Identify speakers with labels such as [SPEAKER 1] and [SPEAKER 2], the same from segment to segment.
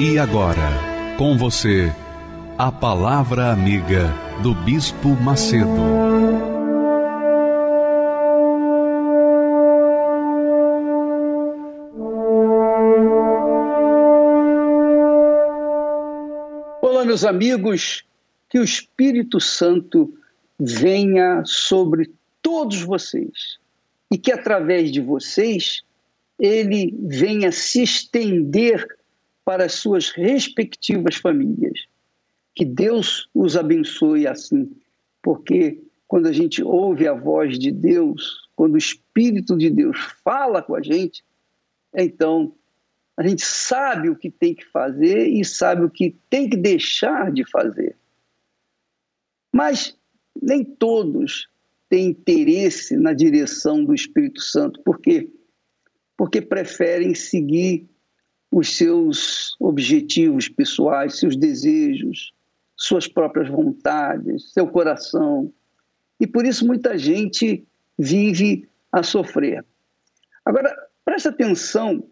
[SPEAKER 1] E agora, com você, a Palavra Amiga do Bispo Macedo.
[SPEAKER 2] Olá, meus amigos, que o Espírito Santo venha sobre todos vocês e que através de vocês ele venha se estender para as suas respectivas famílias. Que Deus os abençoe assim, porque quando a gente ouve a voz de Deus, quando o Espírito de Deus fala com a gente, então a gente sabe o que tem que fazer e sabe o que tem que deixar de fazer. Mas nem todos têm interesse na direção do Espírito Santo, por quê? Porque preferem seguir os seus objetivos pessoais, seus desejos, suas próprias vontades, seu coração. E por isso muita gente vive a sofrer. Agora, preste atenção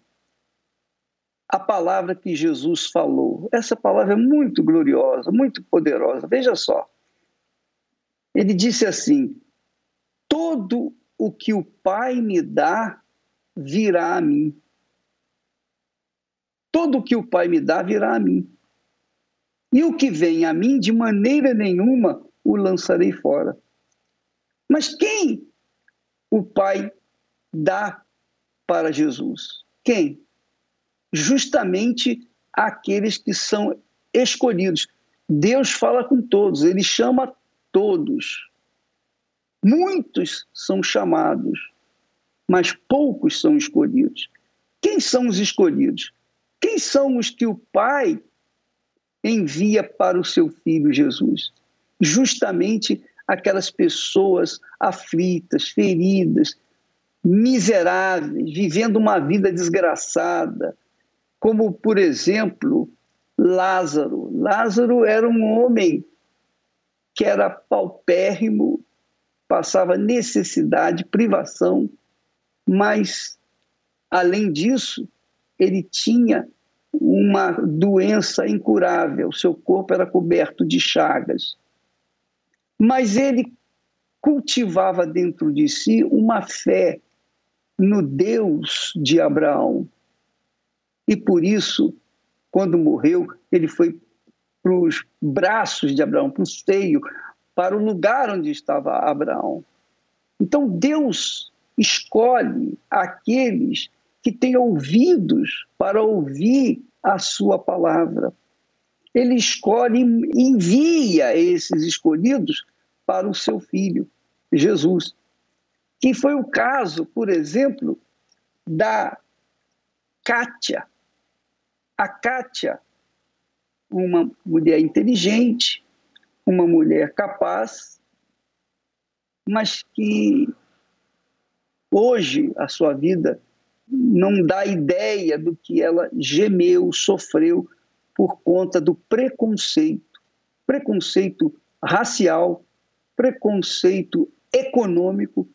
[SPEAKER 2] à palavra que Jesus falou. Essa palavra é muito gloriosa, muito poderosa. Veja só. Ele disse assim: Todo o que o Pai me dá virá a mim. Todo o que o Pai me dá virá a mim. E o que vem a mim, de maneira nenhuma o lançarei fora. Mas quem o Pai dá para Jesus? Quem? Justamente aqueles que são escolhidos. Deus fala com todos, ele chama todos. Muitos são chamados, mas poucos são escolhidos. Quem são os escolhidos? Quem são os que o Pai envia para o seu filho Jesus? Justamente aquelas pessoas aflitas, feridas, miseráveis, vivendo uma vida desgraçada, como, por exemplo, Lázaro. Lázaro era um homem que era paupérrimo, passava necessidade, privação, mas, além disso, ele tinha uma doença incurável, seu corpo era coberto de chagas. Mas ele cultivava dentro de si uma fé no Deus de Abraão. E por isso, quando morreu, ele foi para os braços de Abraão, para o seio, para o lugar onde estava Abraão. Então Deus escolhe aqueles que têm ouvidos para ouvir a sua palavra. Ele escolhe e envia esses escolhidos para o seu filho, Jesus. Que foi o caso, por exemplo, da Kátia. A Kátia, uma mulher inteligente, uma mulher capaz, mas que hoje a sua vida não dá ideia do que ela gemeu, sofreu por conta do preconceito preconceito racial, preconceito econômico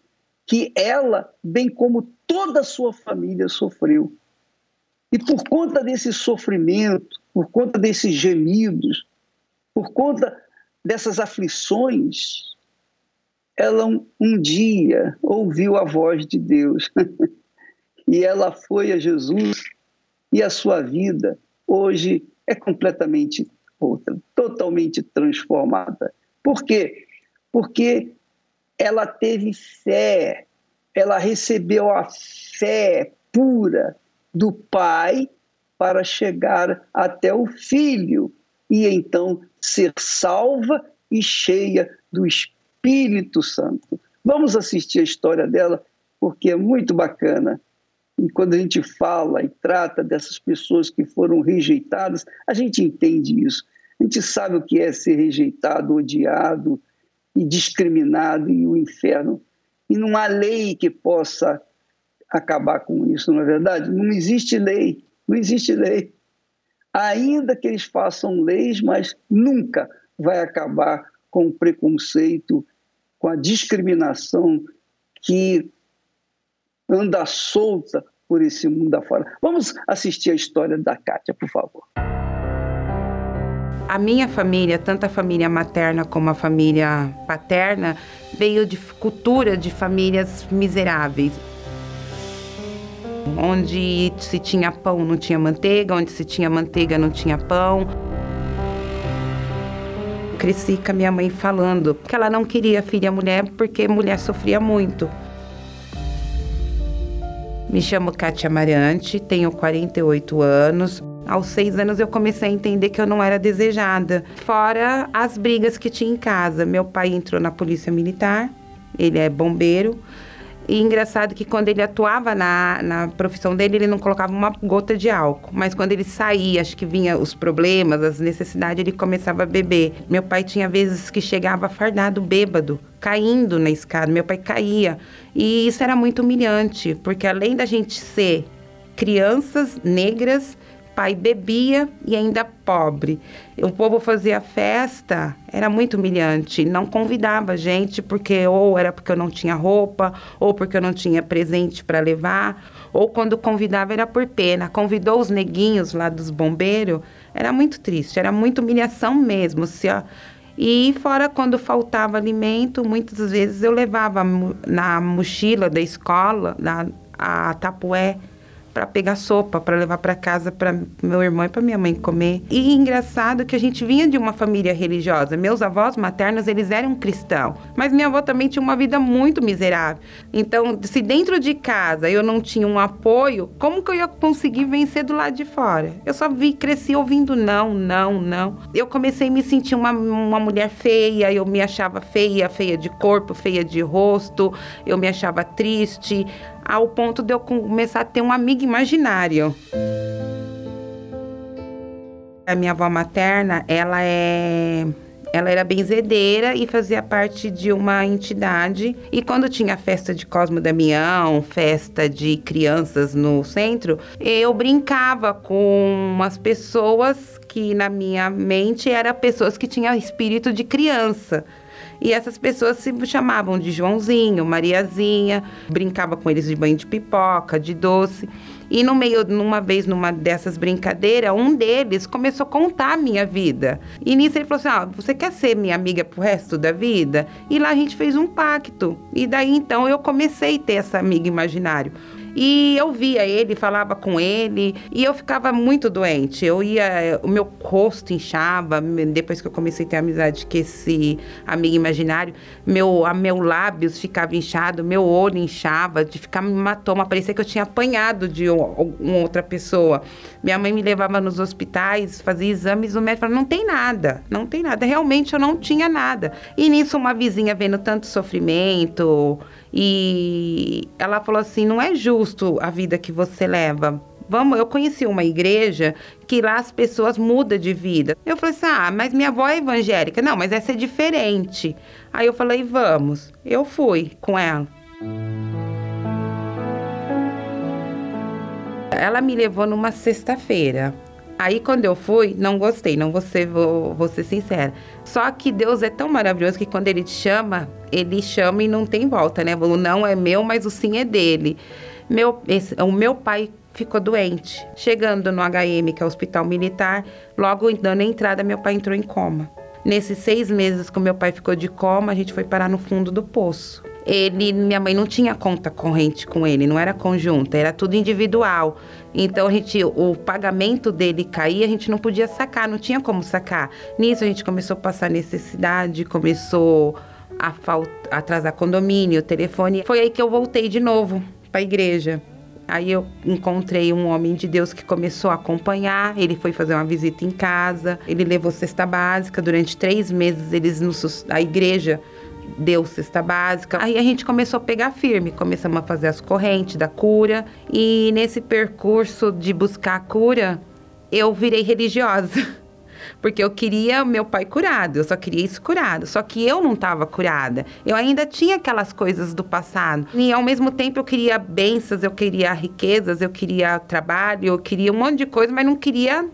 [SPEAKER 2] que ela, bem como toda a sua família, sofreu. E por conta desse sofrimento, por conta desses gemidos, por conta dessas aflições, ela um, um dia ouviu a voz de Deus. e ela foi a Jesus e a sua vida hoje é completamente outra, totalmente transformada. Por quê? Porque ela teve fé, ela recebeu a fé pura do Pai para chegar até o Filho e então ser salva e cheia do Espírito Santo. Vamos assistir a história dela porque é muito bacana E quando a gente fala e trata dessas pessoas que foram rejeitadas, a gente entende isso. A gente sabe o que é ser rejeitado, odiado e discriminado e o inferno. E não há lei que possa acabar com isso, não é verdade? Não existe lei, não existe lei. Ainda que eles façam leis, mas nunca vai acabar com o preconceito, com a discriminação que anda solta por esse mundo afora. Vamos assistir a história da Kátia, por favor.
[SPEAKER 3] A minha família, tanto a família materna como a família paterna, veio de cultura de famílias miseráveis. Onde se tinha pão não tinha manteiga, onde se tinha manteiga não tinha pão. Cresci com a minha mãe falando que ela não queria filha mulher porque mulher sofria muito. Me chamo Kátia Mariante, tenho 48 anos. Aos seis anos eu comecei a entender que eu não era desejada. Fora as brigas que tinha em casa. Meu pai entrou na polícia militar, ele é bombeiro. E engraçado que quando ele atuava na, na profissão dele, ele não colocava uma gota de álcool. Mas quando ele saía, acho que vinha os problemas, as necessidades, ele começava a beber. Meu pai tinha vezes que chegava fardado, bêbado, caindo na escada. Meu pai caía. E isso era muito humilhante, porque além da gente ser crianças negras, pai bebia e ainda pobre. O povo fazia festa, era muito humilhante. Não convidava a gente porque ou era porque eu não tinha roupa, ou porque eu não tinha presente para levar, ou quando convidava era por pena. Convidou os neguinhos lá dos bombeiros, era muito triste, era muita humilhação mesmo. Se, e fora quando faltava alimento, muitas vezes eu levava na mochila da escola, na, a tapué, para pegar sopa, para levar para casa para meu irmão e para minha mãe comer. E engraçado que a gente vinha de uma família religiosa. Meus avós maternos, eles eram cristãos, mas minha avó também tinha uma vida muito miserável. Então, se dentro de casa eu não tinha um apoio, como que eu ia conseguir vencer do lado de fora? Eu só vi, cresci ouvindo não, não, não. Eu comecei a me sentir uma, uma mulher feia, eu me achava feia, feia de corpo, feia de rosto, eu me achava triste ao ponto de eu começar a ter um amigo imaginário. A minha avó materna, ela é ela era benzedeira e fazia parte de uma entidade. E quando tinha festa de Cosmo Damião, festa de crianças no centro, eu brincava com umas pessoas que na minha mente eram pessoas que tinham espírito de criança. E essas pessoas se chamavam de Joãozinho, Mariazinha, brincava com eles de banho de pipoca, de doce. E no meio, numa vez, numa dessas brincadeiras, um deles começou a contar a minha vida. E nisso ele falou assim: ah, você quer ser minha amiga pro resto da vida? E lá a gente fez um pacto. E daí então eu comecei a ter essa amiga imaginário. E eu via ele, falava com ele, e eu ficava muito doente. Eu ia, o meu rosto inchava, depois que eu comecei a ter amizade com esse amigo imaginário, meu, a meu lábios ficava inchado, meu olho inchava, de ficar hematoma, parecia que eu tinha apanhado de uma outra pessoa. Minha mãe me levava nos hospitais, fazia exames, o médico falava, não tem nada, não tem nada. Realmente eu não tinha nada. E nisso uma vizinha vendo tanto sofrimento, e ela falou assim: não é justo a vida que você leva. Vamos, eu conheci uma igreja que lá as pessoas mudam de vida. Eu falei assim: ah, mas minha avó é evangélica. Não, mas essa é diferente. Aí eu falei: vamos. Eu fui com ela. Ela me levou numa sexta-feira. Aí quando eu fui, não gostei, não vou ser, vou, vou ser sincera. Só que Deus é tão maravilhoso que quando Ele te chama, Ele chama e não tem volta, né? O não é meu, mas o sim é dele. Meu, esse, o meu pai ficou doente. Chegando no HM, que é o Hospital Militar, logo dando entrada, meu pai entrou em coma. Nesses seis meses que o meu pai ficou de coma, a gente foi parar no fundo do poço ele, minha mãe não tinha conta corrente com ele, não era conjunta, era tudo individual. Então a gente, o pagamento dele caía, a gente não podia sacar, não tinha como sacar. Nisso a gente começou a passar necessidade, começou a atrasar condomínio, telefone. Foi aí que eu voltei de novo para a igreja. Aí eu encontrei um homem de Deus que começou a acompanhar. Ele foi fazer uma visita em casa. Ele levou cesta básica durante três meses. Eles no, a igreja deu cesta básica. Aí a gente começou a pegar firme, começamos a fazer as correntes da cura e nesse percurso de buscar a cura, eu virei religiosa. Porque eu queria meu pai curado, eu só queria isso curado. Só que eu não estava curada. Eu ainda tinha aquelas coisas do passado. E ao mesmo tempo eu queria bênçãos, eu queria riquezas, eu queria trabalho, eu queria um monte de coisa, mas não queria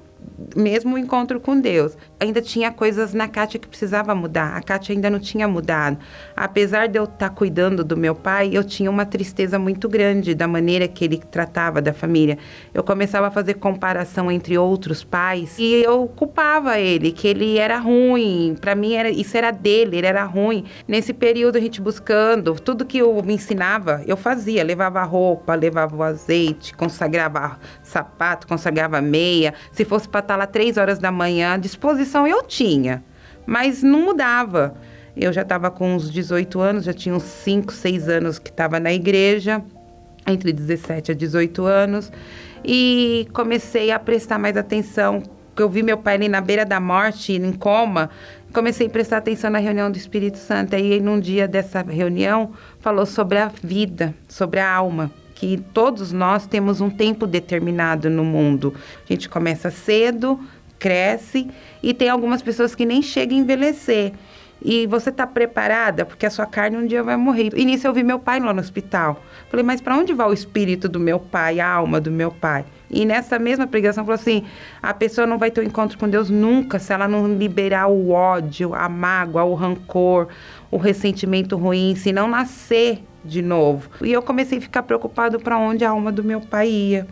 [SPEAKER 3] mesmo o encontro com Deus. Ainda tinha coisas na Kátia que precisava mudar. A Kátia ainda não tinha mudado. Apesar de eu estar tá cuidando do meu pai, eu tinha uma tristeza muito grande da maneira que ele tratava da família. Eu começava a fazer comparação entre outros pais e eu culpava ele, que ele era ruim. Para mim era isso era dele, ele era ruim. Nesse período a gente buscando, tudo que eu me ensinava, eu fazia, levava roupa, levava o azeite, consagrava sapato, consagrava meia. Se fosse para estar lá três horas da manhã, a disposição eu tinha, mas não mudava. Eu já estava com uns 18 anos, já tinha uns 5, 6 anos que estava na igreja, entre 17 a 18 anos, e comecei a prestar mais atenção. Eu vi meu pai ali na beira da morte, em coma, comecei a prestar atenção na reunião do Espírito Santo. Aí, num dia dessa reunião, falou sobre a vida, sobre a alma que todos nós temos um tempo determinado no mundo. A gente começa cedo, cresce e tem algumas pessoas que nem chegam a envelhecer. E você está preparada porque a sua carne um dia vai morrer. E nisso eu vi meu pai lá no hospital. Falei, mas para onde vai o espírito do meu pai, a alma do meu pai? E nessa mesma pregação falou assim: a pessoa não vai ter um encontro com Deus nunca se ela não liberar o ódio, a mágoa, o rancor, o ressentimento ruim, se não nascer de novo. E eu comecei a ficar preocupado para onde a alma do meu pai ia.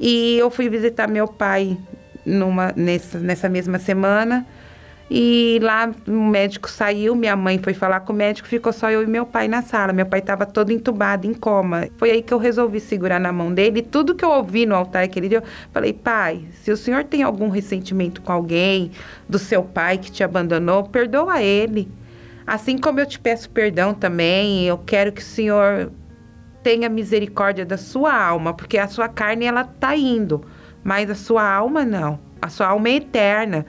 [SPEAKER 3] E eu fui visitar meu pai numa, nessa, nessa mesma semana. E lá o médico saiu, minha mãe foi falar com o médico, ficou só eu e meu pai na sala. Meu pai estava todo entubado, em coma. Foi aí que eu resolvi segurar na mão dele. E tudo que eu ouvi no altar aquele dia, eu falei: pai, se o senhor tem algum ressentimento com alguém, do seu pai que te abandonou, perdoa ele. Assim como eu te peço perdão também, eu quero que o Senhor tenha misericórdia da sua alma, porque a sua carne ela tá indo, mas a sua alma não. A sua alma é eterna.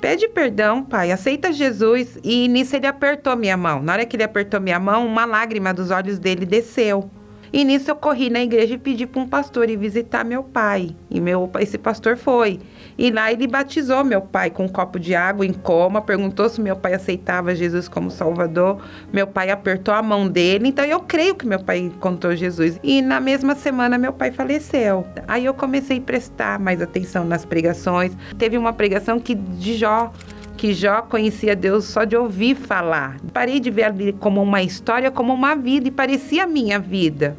[SPEAKER 3] Pede perdão, pai, aceita Jesus. E nisso ele apertou minha mão. Na hora que ele apertou minha mão, uma lágrima dos olhos dele desceu. E nisso eu corri na igreja e pedi para um pastor ir visitar meu pai. E meu esse pastor foi. E lá ele batizou meu pai com um copo de água em coma, perguntou se meu pai aceitava Jesus como Salvador. Meu pai apertou a mão dele, então eu creio que meu pai encontrou Jesus. E na mesma semana meu pai faleceu. Aí eu comecei a prestar mais atenção nas pregações. Teve uma pregação que de Jó que Jó conhecia Deus só de ouvir falar. Parei de ver ali como uma história, como uma vida, e parecia a minha vida.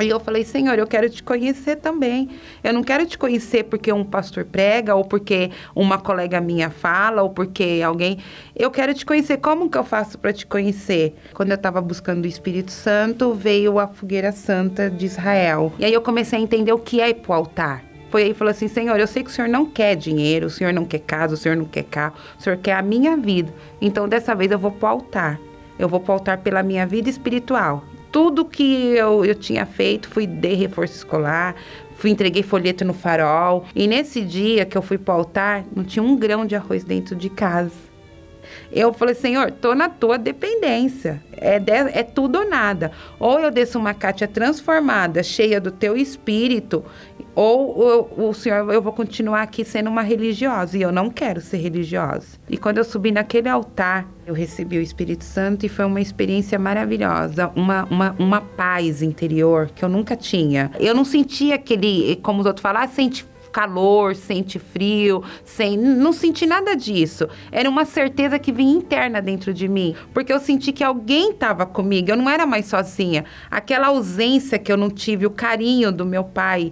[SPEAKER 3] E eu falei, Senhor, eu quero te conhecer também. Eu não quero te conhecer porque um pastor prega, ou porque uma colega minha fala, ou porque alguém. Eu quero te conhecer. Como que eu faço para te conhecer? Quando eu estava buscando o Espírito Santo, veio a fogueira santa de Israel. E aí eu comecei a entender o que é ir pro altar foi aí e falou assim: Senhor, eu sei que o senhor não quer dinheiro, o senhor não quer casa, o senhor não quer carro, o senhor quer a minha vida. Então dessa vez eu vou para o altar. Eu vou para o altar pela minha vida espiritual. Tudo que eu, eu tinha feito, fui de reforço escolar, fui entreguei folheto no farol. E nesse dia que eu fui para o altar, não tinha um grão de arroz dentro de casa. Eu falei, Senhor, tô na tua dependência. É, de, é tudo ou nada. Ou eu desço uma Cátia transformada, cheia do teu espírito, ou o, Senhor, eu vou continuar aqui sendo uma religiosa. E eu não quero ser religiosa. E quando eu subi naquele altar, eu recebi o Espírito Santo e foi uma experiência maravilhosa. Uma, uma, uma paz interior que eu nunca tinha. Eu não sentia aquele, como os outros falam, ah, sente calor, sente frio, sem não senti nada disso. Era uma certeza que vinha interna dentro de mim, porque eu senti que alguém estava comigo, eu não era mais sozinha. Aquela ausência que eu não tive, o carinho do meu pai,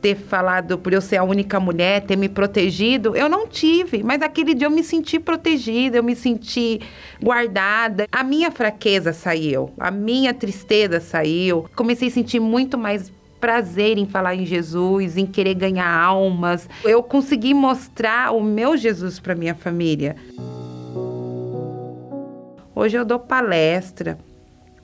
[SPEAKER 3] ter falado por eu ser a única mulher, ter me protegido, eu não tive. Mas aquele dia eu me senti protegida, eu me senti guardada. A minha fraqueza saiu, a minha tristeza saiu. Comecei a sentir muito mais prazer em falar em Jesus, em querer ganhar almas. Eu consegui mostrar o meu Jesus para minha família. Hoje eu dou palestra,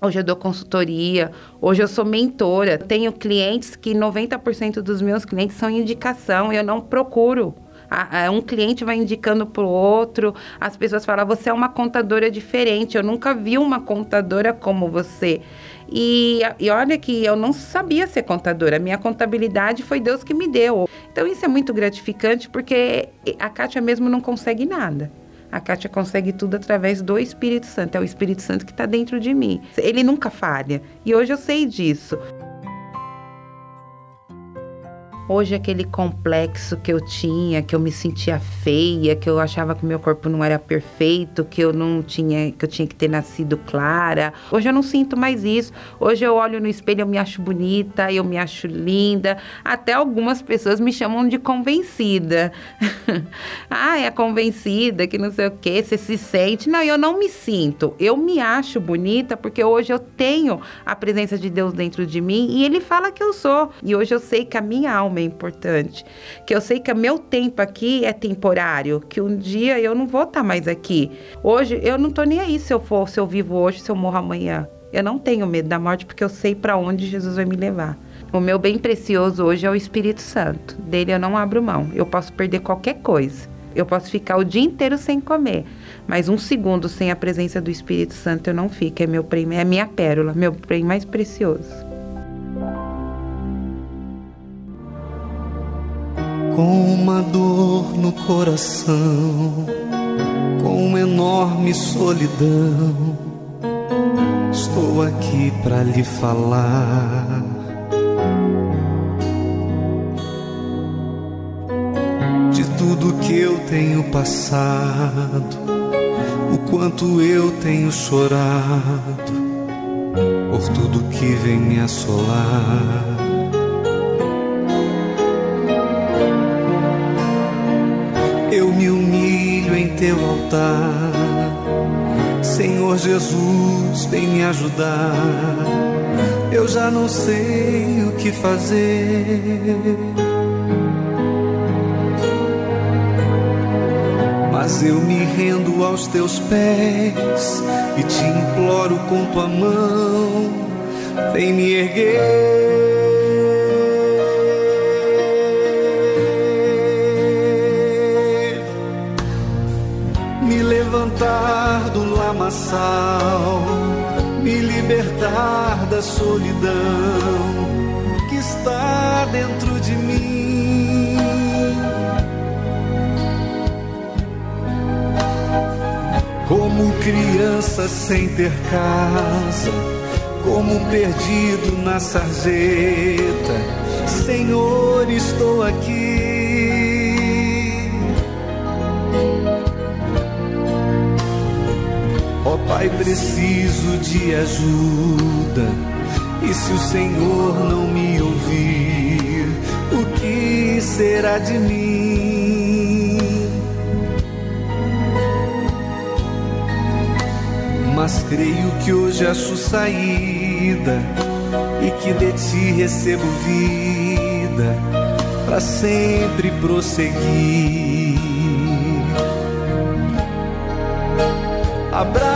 [SPEAKER 3] hoje eu dou consultoria, hoje eu sou mentora. Tenho clientes que 90% dos meus clientes são indicação, eu não procuro Um cliente vai indicando para o outro, as pessoas falam: você é uma contadora diferente, eu nunca vi uma contadora como você. E, e olha que eu não sabia ser contadora, minha contabilidade foi Deus que me deu. Então isso é muito gratificante porque a Kátia mesmo não consegue nada. A Kátia consegue tudo através do Espírito Santo. É o Espírito Santo que está dentro de mim. Ele nunca falha. E hoje eu sei disso. Hoje aquele complexo que eu tinha, que eu me sentia feia, que eu achava que meu corpo não era perfeito, que eu não tinha, que eu tinha que ter nascido clara. Hoje eu não sinto mais isso. Hoje eu olho no espelho, eu me acho bonita, eu me acho linda. Até algumas pessoas me chamam de convencida. ah, é convencida, que não sei o que, você se sente. Não, eu não me sinto. Eu me acho bonita porque hoje eu tenho a presença de Deus dentro de mim e ele fala que eu sou. E hoje eu sei que a minha alma é importante. Que eu sei que o meu tempo aqui é temporário, que um dia eu não vou estar tá mais aqui. Hoje eu não tô nem aí se eu for, se eu vivo hoje, se eu morro amanhã. Eu não tenho medo da morte porque eu sei para onde Jesus vai me levar. O meu bem precioso hoje é o Espírito Santo. Dele eu não abro mão. Eu posso perder qualquer coisa. Eu posso ficar o dia inteiro sem comer, mas um segundo sem a presença do Espírito Santo eu não fico. É meu prêmio, é minha pérola, meu prêmio mais precioso.
[SPEAKER 4] Com uma dor no coração, com uma enorme solidão. Estou aqui para lhe falar. De tudo que eu tenho passado, o quanto eu tenho chorado, por tudo que vem me assolar. Teu altar. Senhor Jesus, vem me ajudar. Eu já não sei o que fazer. Mas eu me rendo aos teus pés e te imploro com tua mão. Vem me erguer lamaçal, me libertar da solidão que está dentro de mim. Como criança sem ter casa, como perdido na sarjeta, Senhor, estou aqui Ó oh, Pai, preciso de ajuda. E se o Senhor não me ouvir, o que será de mim? Mas creio que hoje acho saída e que de ti recebo vida para sempre prosseguir. Abraça-me,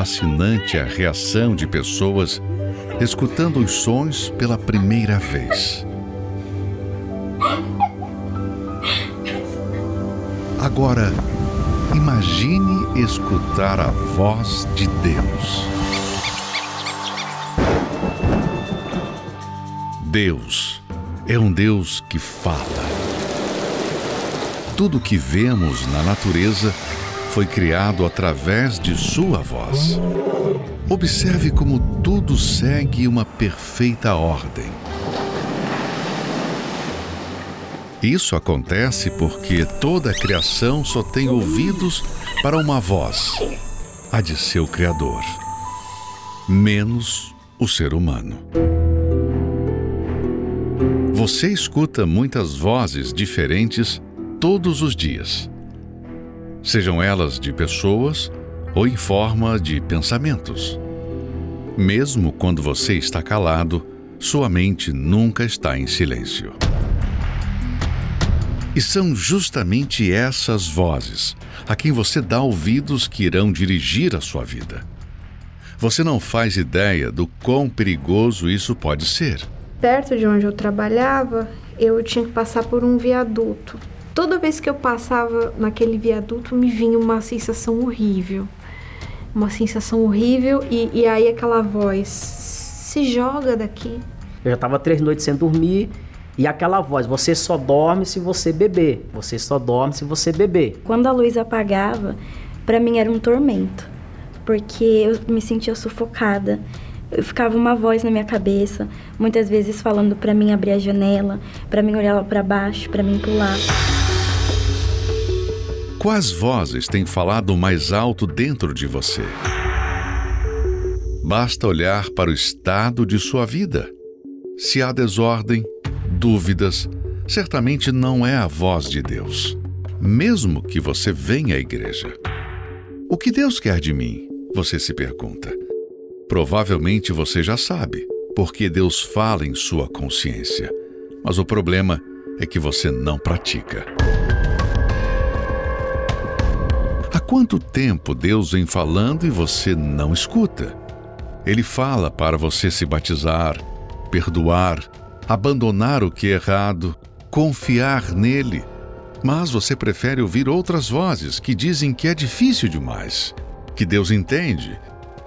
[SPEAKER 1] fascinante a reação de pessoas escutando os sons pela primeira vez.
[SPEAKER 5] Agora, imagine escutar a voz de Deus. Deus é um Deus que fala. Tudo que vemos na natureza foi criado através de Sua voz. Observe como tudo segue uma perfeita ordem. Isso acontece porque toda a criação só tem ouvidos para uma voz, a de seu Criador, menos o ser humano. Você escuta muitas vozes diferentes todos os dias, sejam elas de pessoas ou em forma de pensamentos. Mesmo quando você está calado, sua mente nunca está em silêncio. E são justamente essas vozes a quem você dá ouvidos que irão dirigir a sua vida. Você não faz ideia do quão perigoso isso pode ser.
[SPEAKER 6] Perto de onde eu trabalhava, eu tinha que passar por um viaduto. Toda vez que eu passava naquele viaduto, me vinha uma sensação horrível. Uma sensação horrível, e, e aí aquela voz: se joga daqui.
[SPEAKER 7] Eu já estava três noites sem dormir e aquela voz: você só dorme se você beber. Você só dorme se você beber.
[SPEAKER 8] Quando a luz apagava, para mim era um tormento, porque eu me sentia sufocada. Eu ficava uma voz na minha cabeça, muitas vezes falando para mim abrir a janela, para mim olhar lá para baixo, para mim pular.
[SPEAKER 5] Quais vozes têm falado mais alto dentro de você? Basta olhar para o estado de sua vida. Se há desordem, dúvidas, certamente não é a voz de Deus, mesmo que você venha à igreja. O que Deus quer de mim? Você se pergunta. Provavelmente você já sabe, porque Deus fala em sua consciência. Mas o problema é que você não pratica. Quanto tempo Deus vem falando e você não escuta? Ele fala para você se batizar, perdoar, abandonar o que é errado, confiar nele. Mas você prefere ouvir outras vozes que dizem que é difícil demais, que Deus entende,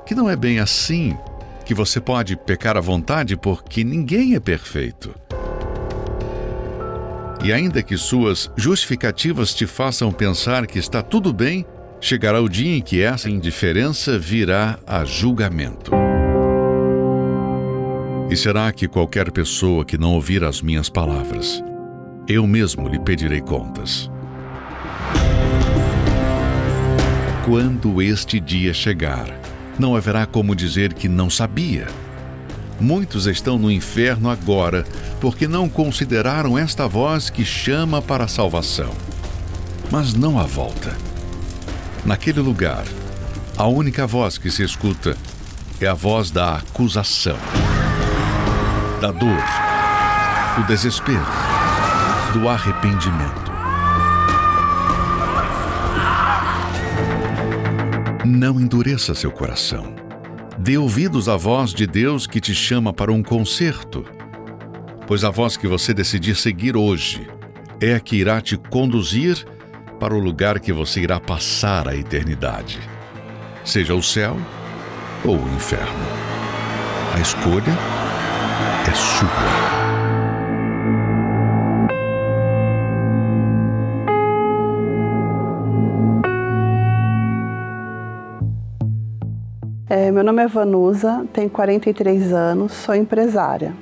[SPEAKER 5] que não é bem assim, que você pode pecar à vontade porque ninguém é perfeito. E ainda que suas justificativas te façam pensar que está tudo bem, chegará o dia em que essa indiferença virá a julgamento. E será que qualquer pessoa que não ouvir as minhas palavras, eu mesmo lhe pedirei contas? Quando este dia chegar, não haverá como dizer que não sabia. Muitos estão no inferno agora porque não consideraram esta voz que chama para a salvação. Mas não há volta. Naquele lugar, a única voz que se escuta é a voz da acusação da dor, do desespero, do arrependimento. Não endureça seu coração. Dê ouvidos à voz de Deus que te chama para um concerto, pois a voz que você decidir seguir hoje é a que irá te conduzir para o lugar que você irá passar a eternidade, seja o céu ou o inferno. A escolha é sua.
[SPEAKER 9] É, meu nome é Vanusa, tenho 43 anos, sou empresária.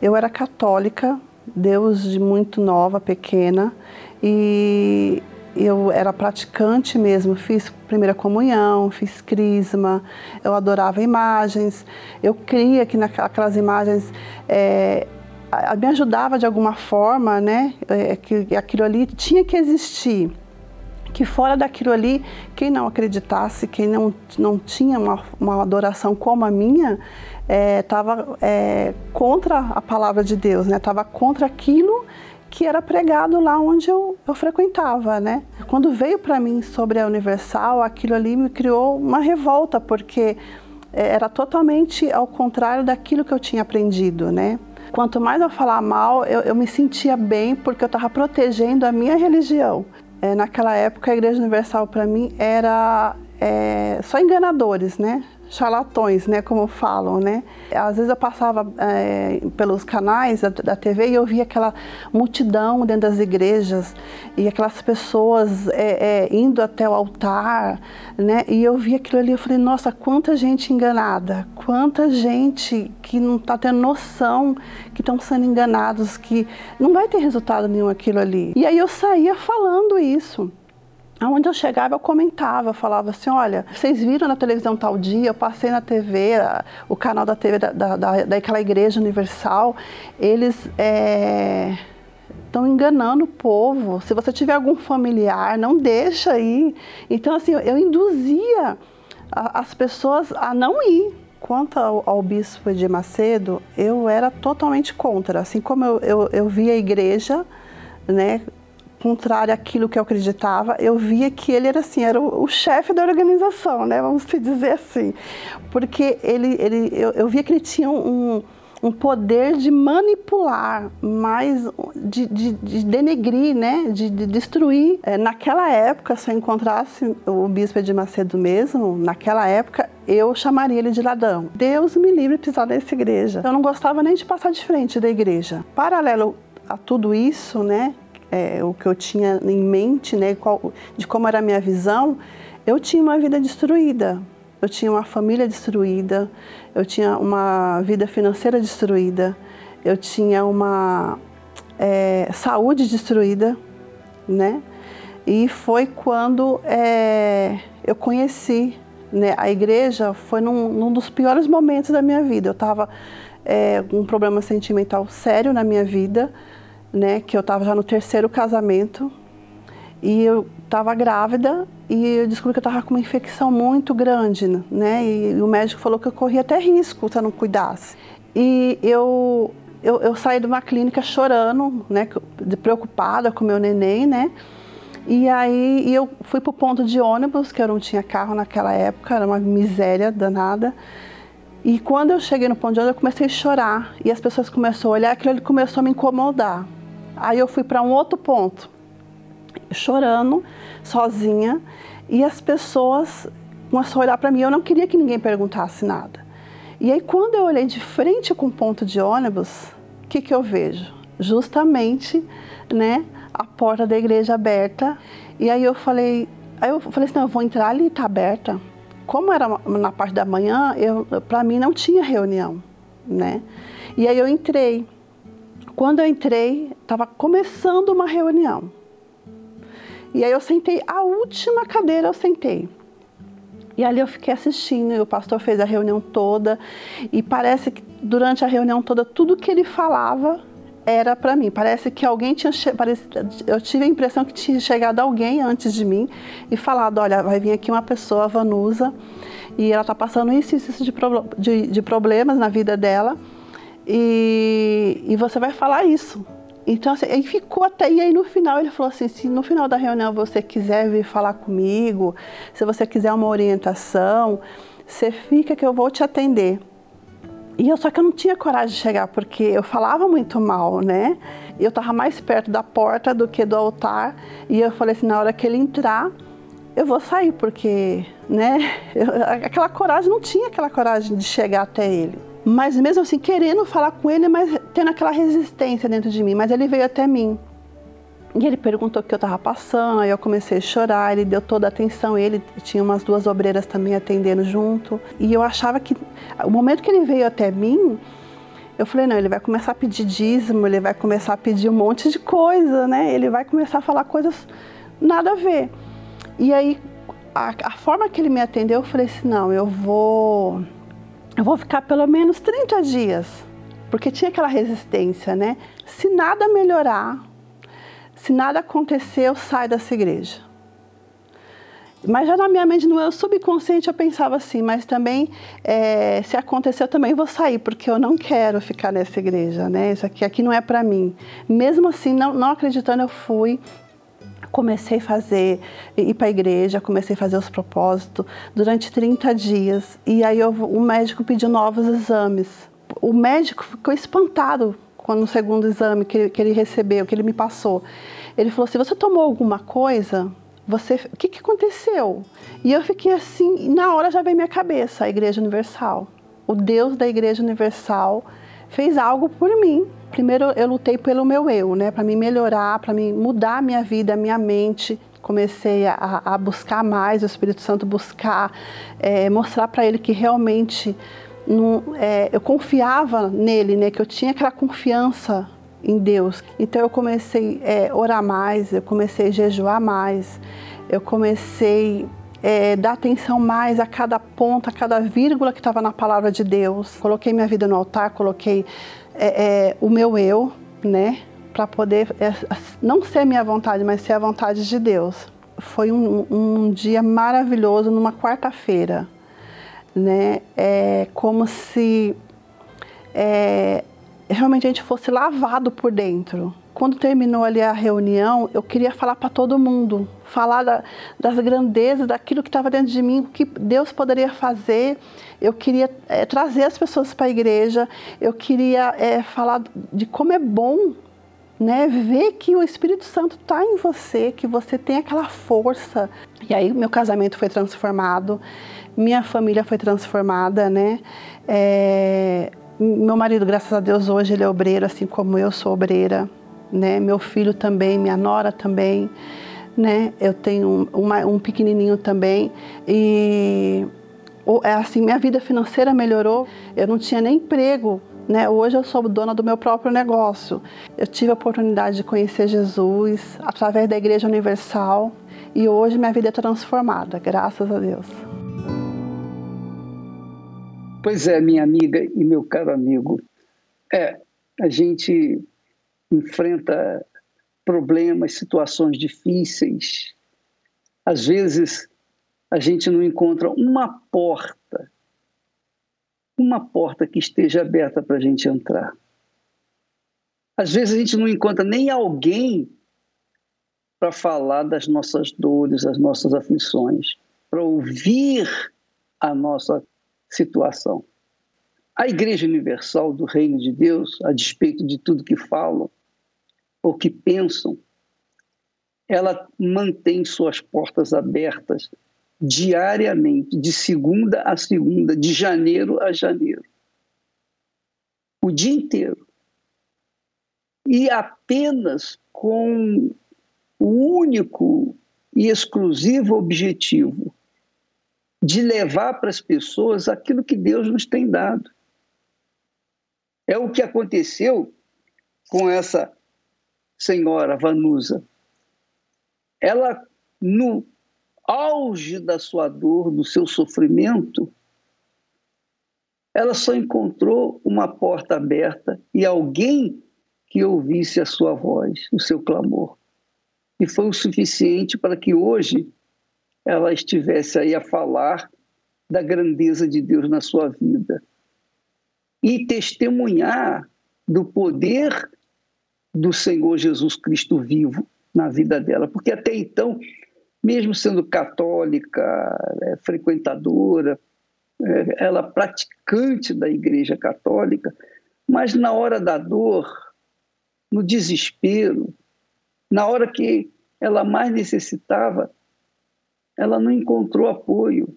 [SPEAKER 9] Eu era católica, Deus de muito nova, pequena, e eu era praticante mesmo, fiz primeira comunhão, fiz crisma, eu adorava imagens, eu cria que naquelas imagens é, me ajudava de alguma forma, né, é, que aquilo ali tinha que existir, que fora daquilo ali, quem não acreditasse, quem não, não tinha uma, uma adoração como a minha, estava é, é, contra a palavra de Deus, estava né, contra aquilo que era pregado lá onde eu, eu frequentava, né? Quando veio para mim sobre a Universal, aquilo ali me criou uma revolta, porque é, era totalmente ao contrário daquilo que eu tinha aprendido, né? Quanto mais eu falar mal, eu, eu me sentia bem porque eu estava protegendo a minha religião. É, naquela época, a Igreja Universal para mim era é, só enganadores, né? Charlatões, né, como falam, né. Às vezes eu passava é, pelos canais da, da, TV e eu via aquela multidão dentro das igrejas e aquelas pessoas é, é, indo até o altar, né, e eu via aquilo ali, eu falei, nossa, quanta gente enganada, quanta gente que não está tendo noção que estão sendo enganados, que não vai ter resultado nenhum aquilo ali. E aí eu saía falando isso. Onde eu chegava, eu comentava, eu falava assim, olha, vocês viram na televisão tal dia, eu passei na TV, o canal da TV da, da, daquela igreja universal, eles estão é, enganando o povo. Se você tiver algum familiar, não deixa aí. Então, assim, eu induzia a, as pessoas a não ir. Quanto ao, ao bispo de Macedo, eu era totalmente contra. Assim como eu, eu, eu via a igreja, né, contrário àquilo que eu acreditava, eu via que ele era assim, era o, o chefe da organização, né? Vamos dizer assim, porque ele, ele, eu, eu via que ele tinha um, um poder de manipular, mais de, de, de denegrir, né? de, de destruir. É, naquela época, se eu encontrasse o bispo de Macedo mesmo, naquela época, eu chamaria ele de ladrão. Deus me livre de pisar nessa igreja. Eu não gostava nem de passar de frente da igreja. Paralelo a tudo isso, né? É, o que eu tinha em mente, né, qual, de como era a minha visão, eu tinha uma vida destruída. Eu tinha uma família destruída, eu tinha uma vida financeira destruída, eu tinha uma é, saúde destruída, né? E foi quando é, eu conheci né, a igreja, foi num, num, dos piores momentos da minha vida. Eu estava é, com um problema sentimental sério na minha vida, né, que eu estava já no terceiro casamento e eu estava grávida e eu descobri que eu estava com uma infecção muito grande, né, e, o médico falou que eu corria até risco se eu não cuidasse. E eu, eu, eu saí de uma clínica chorando, né, preocupada com meu neném, né, e aí eu fui para o ponto de ônibus, que eu não tinha carro naquela época, era uma miséria danada. E quando eu cheguei no ponto de ônibus, eu comecei a chorar. E as pessoas começaram a olhar, aquilo começou a me incomodar. Aí eu fui para um outro ponto, chorando, sozinha, e as pessoas começaram a olhar para mim. Eu não queria que ninguém perguntasse nada. E aí, quando eu olhei de frente com o ponto de ônibus, o que, que eu vejo? Justamente, né, a porta da igreja aberta. E aí eu falei, aí eu falei assim, não, eu vou entrar ali, está aberta. Como era na parte da manhã, para mim não tinha reunião, né? E aí eu entrei. Quando eu entrei, estava começando uma reunião. E aí eu sentei, a última cadeira eu sentei. E ali eu fiquei assistindo, e o pastor fez a reunião toda, e parece que durante a reunião toda, tudo que ele falava era para mim. Parece que alguém tinha. Parece, eu tive a impressão que tinha chegado alguém antes de mim e falado: olha, vai vir aqui uma pessoa, Vanusa, e ela está passando isso e isso, isso de, de, de problemas na vida dela e, e você vai falar isso. Então, assim, ele ficou até. E aí, no final, ele falou assim: se no final da reunião você quiser vir falar comigo, se você quiser uma orientação, você fica que eu vou te atender. E eu só que eu não tinha coragem de chegar, porque eu falava muito mal, né? Eu estava mais perto da porta do que do altar. E eu falei assim: na hora que ele entrar, eu vou sair, porque, né? Eu, aquela coragem, não tinha aquela coragem de chegar até ele mas mesmo assim querendo falar com ele, mas tendo aquela resistência dentro de mim. Mas ele veio até mim e ele perguntou o que eu estava passando, aí eu comecei a chorar, ele deu toda a atenção, ele tinha umas duas obreiras também atendendo junto. E eu achava que o momento que ele veio até mim, eu falei, não, ele vai começar a pedir dízimo, ele vai começar a pedir um monte de coisa, né? Ele vai começar a falar coisas nada a ver. E aí, a, a forma que ele me atendeu, eu falei assim, não, eu vou eu vou ficar pelo menos 30 dias, porque tinha aquela resistência, né? Se nada melhorar, se nada acontecer, eu saio dessa igreja. Mas já na minha mente, no meu subconsciente, eu pensava assim, mas também, é, se acontecer, eu também vou sair, porque eu não quero ficar nessa igreja, né? Isso aqui, aqui não é para mim. Mesmo assim, não, não acreditando, eu fui, comecei a fazer, ir para a igreja, comecei a fazer os propósitos durante 30 dias. E aí eu, o médico pediu novos exames. O médico ficou espantado quando no segundo exame que ele, que ele recebeu, que ele me passou, ele falou assim: Você tomou alguma coisa? Você, o que, que aconteceu? E eu fiquei assim, e na hora já veio minha cabeça a Igreja Universal. O Deus da Igreja Universal fez algo por mim. Primeiro eu lutei pelo meu eu, né, para me melhorar, para me mudar a minha vida, a minha mente. Comecei a, a buscar mais o Espírito Santo, buscar é, mostrar para ele que realmente não, é, eu confiava nele, né, que eu tinha aquela confiança em Deus. Então eu comecei a é, orar mais, eu comecei a jejuar mais, eu comecei é, dar atenção mais a cada ponto, a cada vírgula que estava na palavra de Deus. Coloquei minha vida no altar, coloquei é, é, o meu eu, né, para poder é, não ser minha vontade, mas ser a vontade de Deus. Foi um, um dia maravilhoso, numa quarta-feira, né? É como se é, realmente a gente fosse lavado por dentro. Quando terminou ali a reunião, eu queria falar para todo mundo, falar da, das grandezas, daquilo que estava dentro de mim, o que Deus poderia fazer. Eu queria é, trazer as pessoas para a igreja, eu queria é, falar de como é bom né, ver que o Espírito Santo está em você, que você tem aquela força. E aí meu casamento foi transformado, minha família foi transformada, né? É, meu marido, graças a Deus, hoje ele é obreiro, assim como eu sou obreira, né? Meu filho também, minha nora também, né? Eu tenho um, um pequenininho também e é assim minha vida financeira melhorou. Eu não tinha nem emprego, né? Hoje eu sou dona do meu próprio negócio. Eu tive a oportunidade de conhecer Jesus através da Igreja Universal e hoje minha vida é transformada, graças a Deus.
[SPEAKER 2] Pois é, minha amiga e meu caro amigo. É, a gente enfrenta problemas, situações difíceis. Às vezes a gente não encontra uma porta, uma porta que esteja aberta para a gente entrar. Às vezes a gente não encontra nem alguém para falar das nossas dores, das nossas aflições, para ouvir a nossa situação. A Igreja Universal do Reino de Deus, a despeito de tudo que falam ou que pensam, ela mantém suas portas abertas diariamente, de segunda a segunda, de janeiro a janeiro. O dia inteiro. E apenas com o único e exclusivo objetivo de levar para as pessoas aquilo que Deus nos tem dado. É o que aconteceu com essa senhora Vanusa. Ela, no auge da sua dor, do seu sofrimento, ela só encontrou uma porta aberta e alguém que ouvisse a sua voz, o seu clamor. E foi o suficiente para que hoje ela estivesse aí a falar da grandeza de Deus na sua vida e testemunhar do poder do Senhor Jesus Cristo vivo na vida dela, porque até então, mesmo sendo católica, é, frequentadora, é, ela praticante da Igreja Católica, mas na hora da dor, no desespero, na hora que ela mais necessitava, ela não encontrou apoio.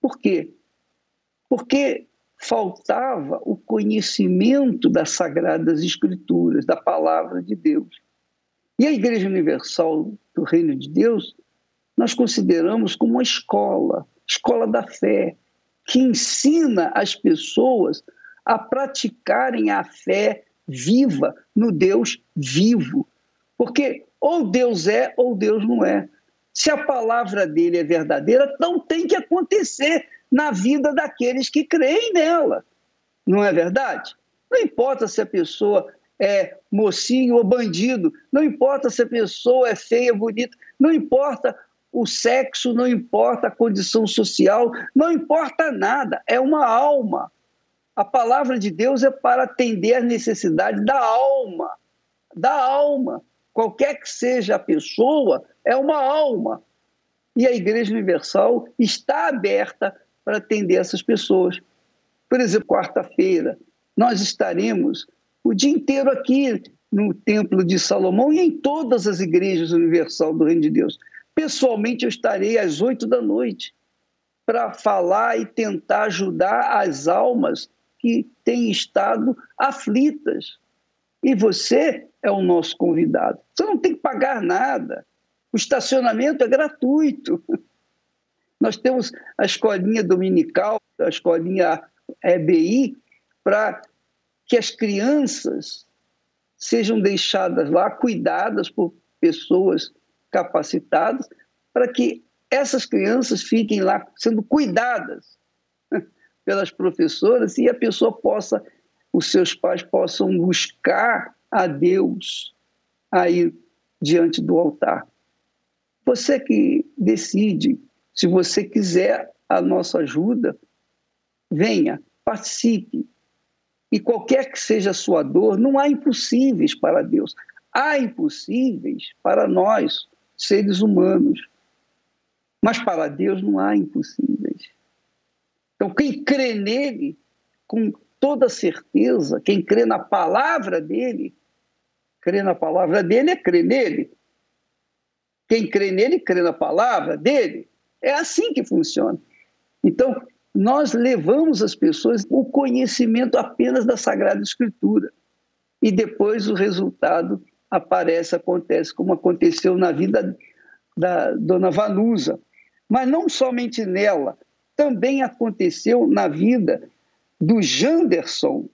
[SPEAKER 2] Por quê? Porque faltava o conhecimento das sagradas escrituras, da palavra de Deus. E a Igreja Universal do Reino de Deus, nós consideramos como uma escola, escola da fé, que ensina as pessoas a praticarem a fé viva no Deus vivo. Porque ou Deus é ou Deus não é. Se a palavra dele é verdadeira, não tem que acontecer na vida daqueles que creem nela. Não é verdade? Não importa se a pessoa é mocinho ou bandido, não importa se a pessoa é feia ou bonita, não importa o sexo, não importa a condição social, não importa nada, é uma alma. A palavra de Deus é para atender às necessidades da alma, da alma. Qualquer que seja a pessoa, é uma alma. E a Igreja Universal está aberta para atender essas pessoas. Por exemplo, quarta-feira, nós estaremos o dia inteiro aqui no Templo de Salomão e em todas as igrejas universal do Reino de Deus. Pessoalmente, eu estarei às oito da noite para falar e tentar ajudar as almas que têm estado aflitas. E você é o nosso convidado. Você não tem que pagar nada. O estacionamento é gratuito. Nós temos a escolinha dominical, a escolinha EBI, para que as crianças sejam deixadas lá, cuidadas por pessoas capacitadas, para que essas crianças fiquem lá sendo cuidadas pelas professoras e a pessoa possa, os seus pais possam buscar a Deus aí diante do altar. Você que decide, se você quiser a nossa ajuda, venha, participe. E qualquer que seja a sua dor, não há impossíveis para Deus. Há impossíveis para nós, seres humanos. Mas para Deus não há impossíveis. Então, quem crê nele, com toda certeza, quem crê na palavra dele, crê na palavra dele é crer nele. Quem crê nele, crê na palavra dele. É assim que funciona. Então, nós levamos as pessoas o conhecimento apenas da Sagrada Escritura. E depois o resultado aparece, acontece, como aconteceu na vida da dona Vanusa. Mas não somente nela, também aconteceu na vida do Janderson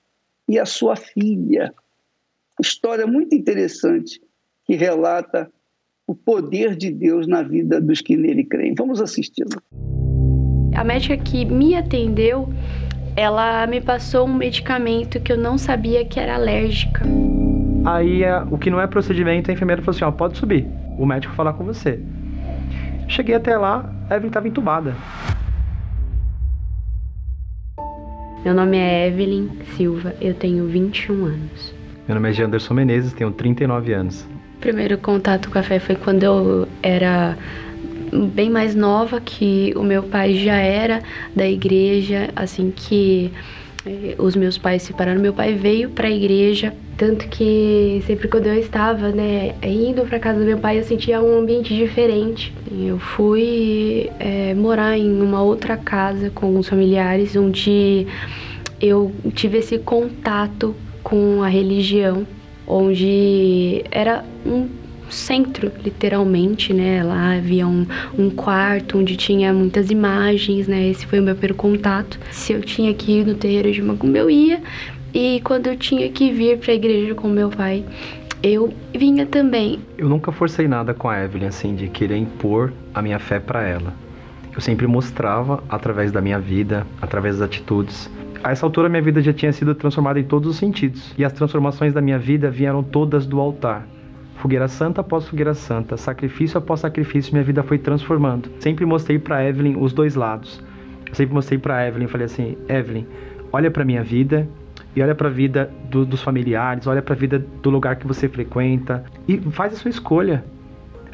[SPEAKER 2] e a sua filha. História muito interessante que relata o poder de Deus na vida dos que nele creem. Vamos assisti-la.
[SPEAKER 10] A médica que me atendeu, ela me passou um medicamento que eu não sabia que era alérgica.
[SPEAKER 11] Aí o que não é procedimento, a enfermeira falou assim: ó, pode subir, o médico falar com você. Cheguei até lá, a Evelyn estava entubada.
[SPEAKER 10] Meu nome é Evelyn Silva, eu tenho 21 anos.
[SPEAKER 11] Meu nome é Janderson Menezes, tenho 39 anos.
[SPEAKER 10] Primeiro contato com a fé foi quando eu era bem mais nova, que o meu pai já era da igreja, assim que eh, os meus pais se separaram, meu pai veio para a igreja, tanto que sempre quando eu estava, né, indo para casa do meu pai, eu sentia um ambiente diferente. Eu fui é, morar em uma outra casa com alguns familiares, onde eu tive esse contato com a religião, onde era um centro, literalmente, né? Lá havia um, um quarto onde tinha muitas imagens, né? Esse foi o meu primeiro contato. Se eu tinha que ir no terreiro de Macumba, eu ia. E quando eu tinha que vir para a igreja com meu pai, eu vinha também.
[SPEAKER 11] Eu nunca forcei nada com a Evelyn, assim, de querer impor a minha fé para ela. Eu sempre mostrava através da minha vida, através das atitudes. A essa altura, minha vida já tinha sido transformada em todos os sentidos. E as transformações da minha vida vieram todas do altar. Fogueira santa após fogueira santa, sacrifício após sacrifício, minha vida foi transformando. Sempre mostrei para Evelyn os dois lados. Eu sempre mostrei para Evelyn, falei assim: Evelyn, olha para minha vida e olha para a vida do, dos familiares, olha para a vida do lugar que você frequenta e faz a sua escolha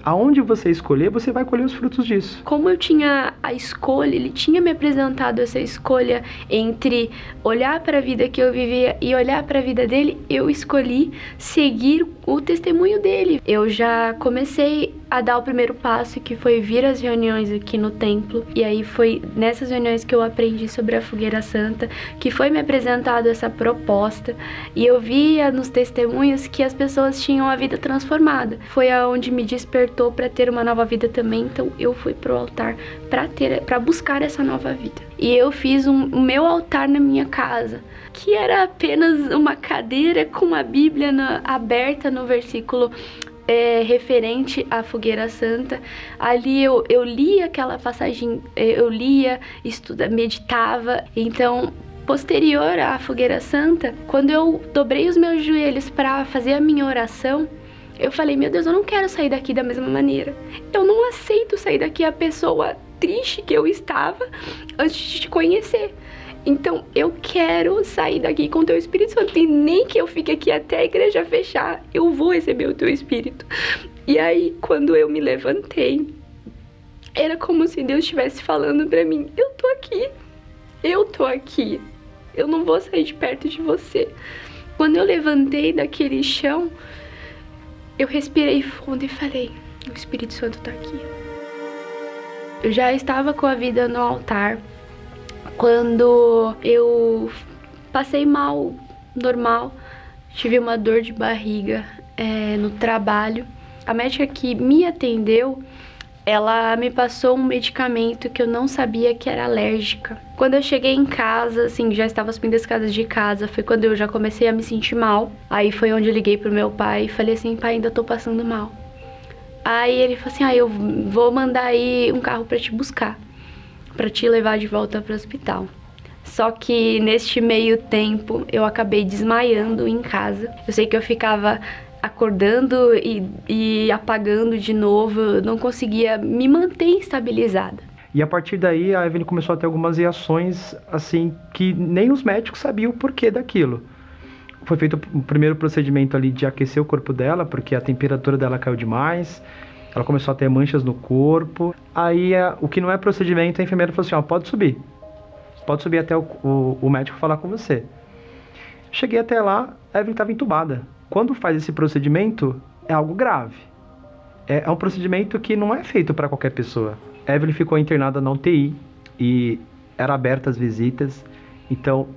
[SPEAKER 11] aonde você escolher, você vai colher os frutos disso.
[SPEAKER 10] Como eu tinha a escolha, ele tinha me apresentado essa escolha entre olhar para a vida que eu vivia e olhar para a vida dele, eu escolhi seguir o testemunho dele. Eu já comecei a dar o primeiro passo, que foi vir às reuniões aqui no templo. E aí foi nessas reuniões que eu aprendi sobre a fogueira santa, que foi me apresentado essa proposta. E eu via nos testemunhos que as pessoas tinham a vida transformada. Foi aonde me despertou para ter uma nova vida também. Então eu fui pro altar para ter, para buscar essa nova vida. E eu fiz um, o meu altar na minha casa, que era apenas uma cadeira com a Bíblia na, aberta no versículo é, referente à fogueira santa. Ali eu, eu lia aquela passagem, é, eu lia, estuda, meditava. Então, posterior à fogueira santa, quando eu dobrei os meus joelhos para fazer a minha oração, eu falei: Meu Deus, eu não quero sair daqui da mesma maneira. Eu não aceito sair daqui a pessoa triste que eu estava antes de te conhecer. Então eu quero sair daqui com o teu Espírito Santo. E nem que eu fique aqui até a igreja fechar, eu vou receber o teu Espírito. E aí, quando eu me levantei, era como se Deus estivesse falando para mim: Eu tô aqui, eu tô aqui, eu não vou sair de perto de você. Quando eu levantei daquele chão, eu respirei fundo e falei: O Espírito Santo está aqui. Eu já estava com a vida no altar quando eu passei mal, normal, tive uma dor de barriga é, no trabalho. A médica que me atendeu, ela me passou um medicamento que eu não sabia que era alérgica. Quando eu cheguei em casa, assim, já estava subindo as escadas de casa, foi quando eu já comecei a me sentir mal. Aí foi onde eu liguei pro meu pai e falei assim, pai, ainda tô passando mal. Aí ele falou assim, ah, eu vou mandar aí um carro para te buscar, para te levar de volta pro hospital. Só que neste meio tempo eu acabei desmaiando em casa. Eu sei que eu ficava acordando e, e apagando de novo, eu não conseguia me manter estabilizada.
[SPEAKER 11] E a partir daí a Evelyn começou a ter algumas reações assim que nem os médicos sabiam o porquê daquilo. Foi feito o primeiro procedimento ali de aquecer o corpo dela, porque a temperatura dela caiu demais. Ela começou a ter manchas no corpo. Aí o que não é procedimento, a enfermeira falou assim: ó, pode subir. Pode subir até o, o, o médico falar com você. Cheguei até lá, a Evelyn estava entubada quando faz esse procedimento, é algo grave. É, é um procedimento que não é feito para qualquer pessoa. Evelyn ficou internada na UTI e era aberta as visitas, então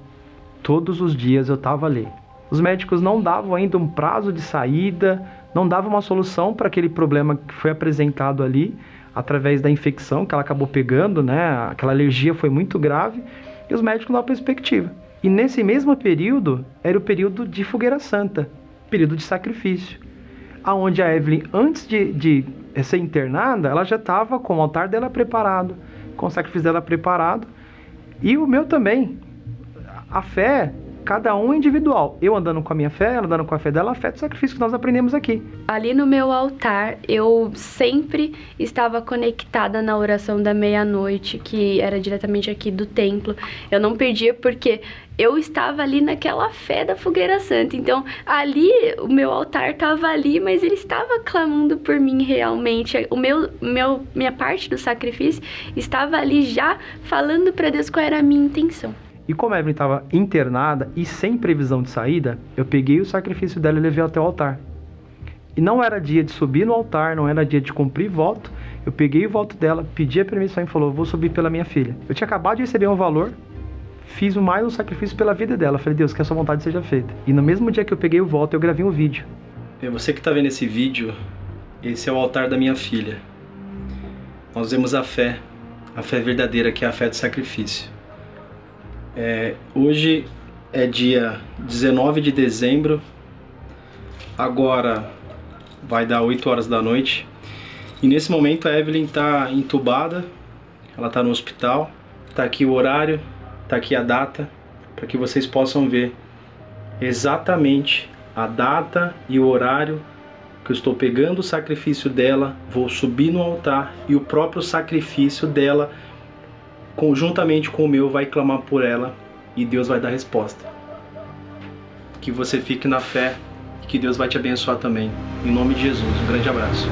[SPEAKER 11] todos os dias eu estava ali. Os médicos não davam ainda um prazo de saída, não davam uma solução para aquele problema que foi apresentado ali através da infecção que ela acabou pegando, né? Aquela alergia foi muito grave e os médicos não davam perspectiva. E nesse mesmo período era o período de fogueira santa, período de sacrifício. Aonde a Evelyn, antes de, de ser internada, ela já estava com o altar dela preparado, com o sacrifício dela preparado. E o meu também. A fé cada um individual. Eu andando com a minha fé, ela andando com a fé dela, a fé do sacrifício que nós aprendemos aqui.
[SPEAKER 10] Ali no meu altar, eu sempre estava conectada na oração da meia-noite, que era diretamente aqui do templo. Eu não perdia porque eu estava ali naquela fé da fogueira santa. Então, ali o meu altar estava ali, mas ele estava clamando por mim realmente. O meu, meu minha parte do sacrifício estava ali já falando para Deus qual era a minha intenção.
[SPEAKER 11] E como a Evelyn estava internada e sem previsão de saída, eu peguei o sacrifício dela e levei até o altar. E não era dia de subir no altar, não era dia de cumprir voto. Eu peguei o voto dela, pedi a permissão e falou: Vou subir pela minha filha. Eu tinha acabado de receber um valor, fiz mais um sacrifício pela vida dela. Falei: Deus, que a sua vontade seja feita. E no mesmo dia que eu peguei o voto, eu gravei um vídeo. É você que está vendo esse vídeo, esse é o altar da minha filha. Nós vemos a fé, a fé verdadeira que é a fé do sacrifício. É, hoje é dia 19 de dezembro, agora vai dar 8 horas da noite. E nesse momento a Evelyn está entubada, ela está no hospital. Está aqui o horário, está aqui a data, para que vocês possam ver exatamente a data e o horário que eu estou pegando o sacrifício dela, vou subir no altar e o próprio sacrifício dela conjuntamente com o meu, vai clamar por ela e Deus vai dar resposta. Que você fique na fé e que Deus vai te abençoar também. Em nome de Jesus, um grande abraço.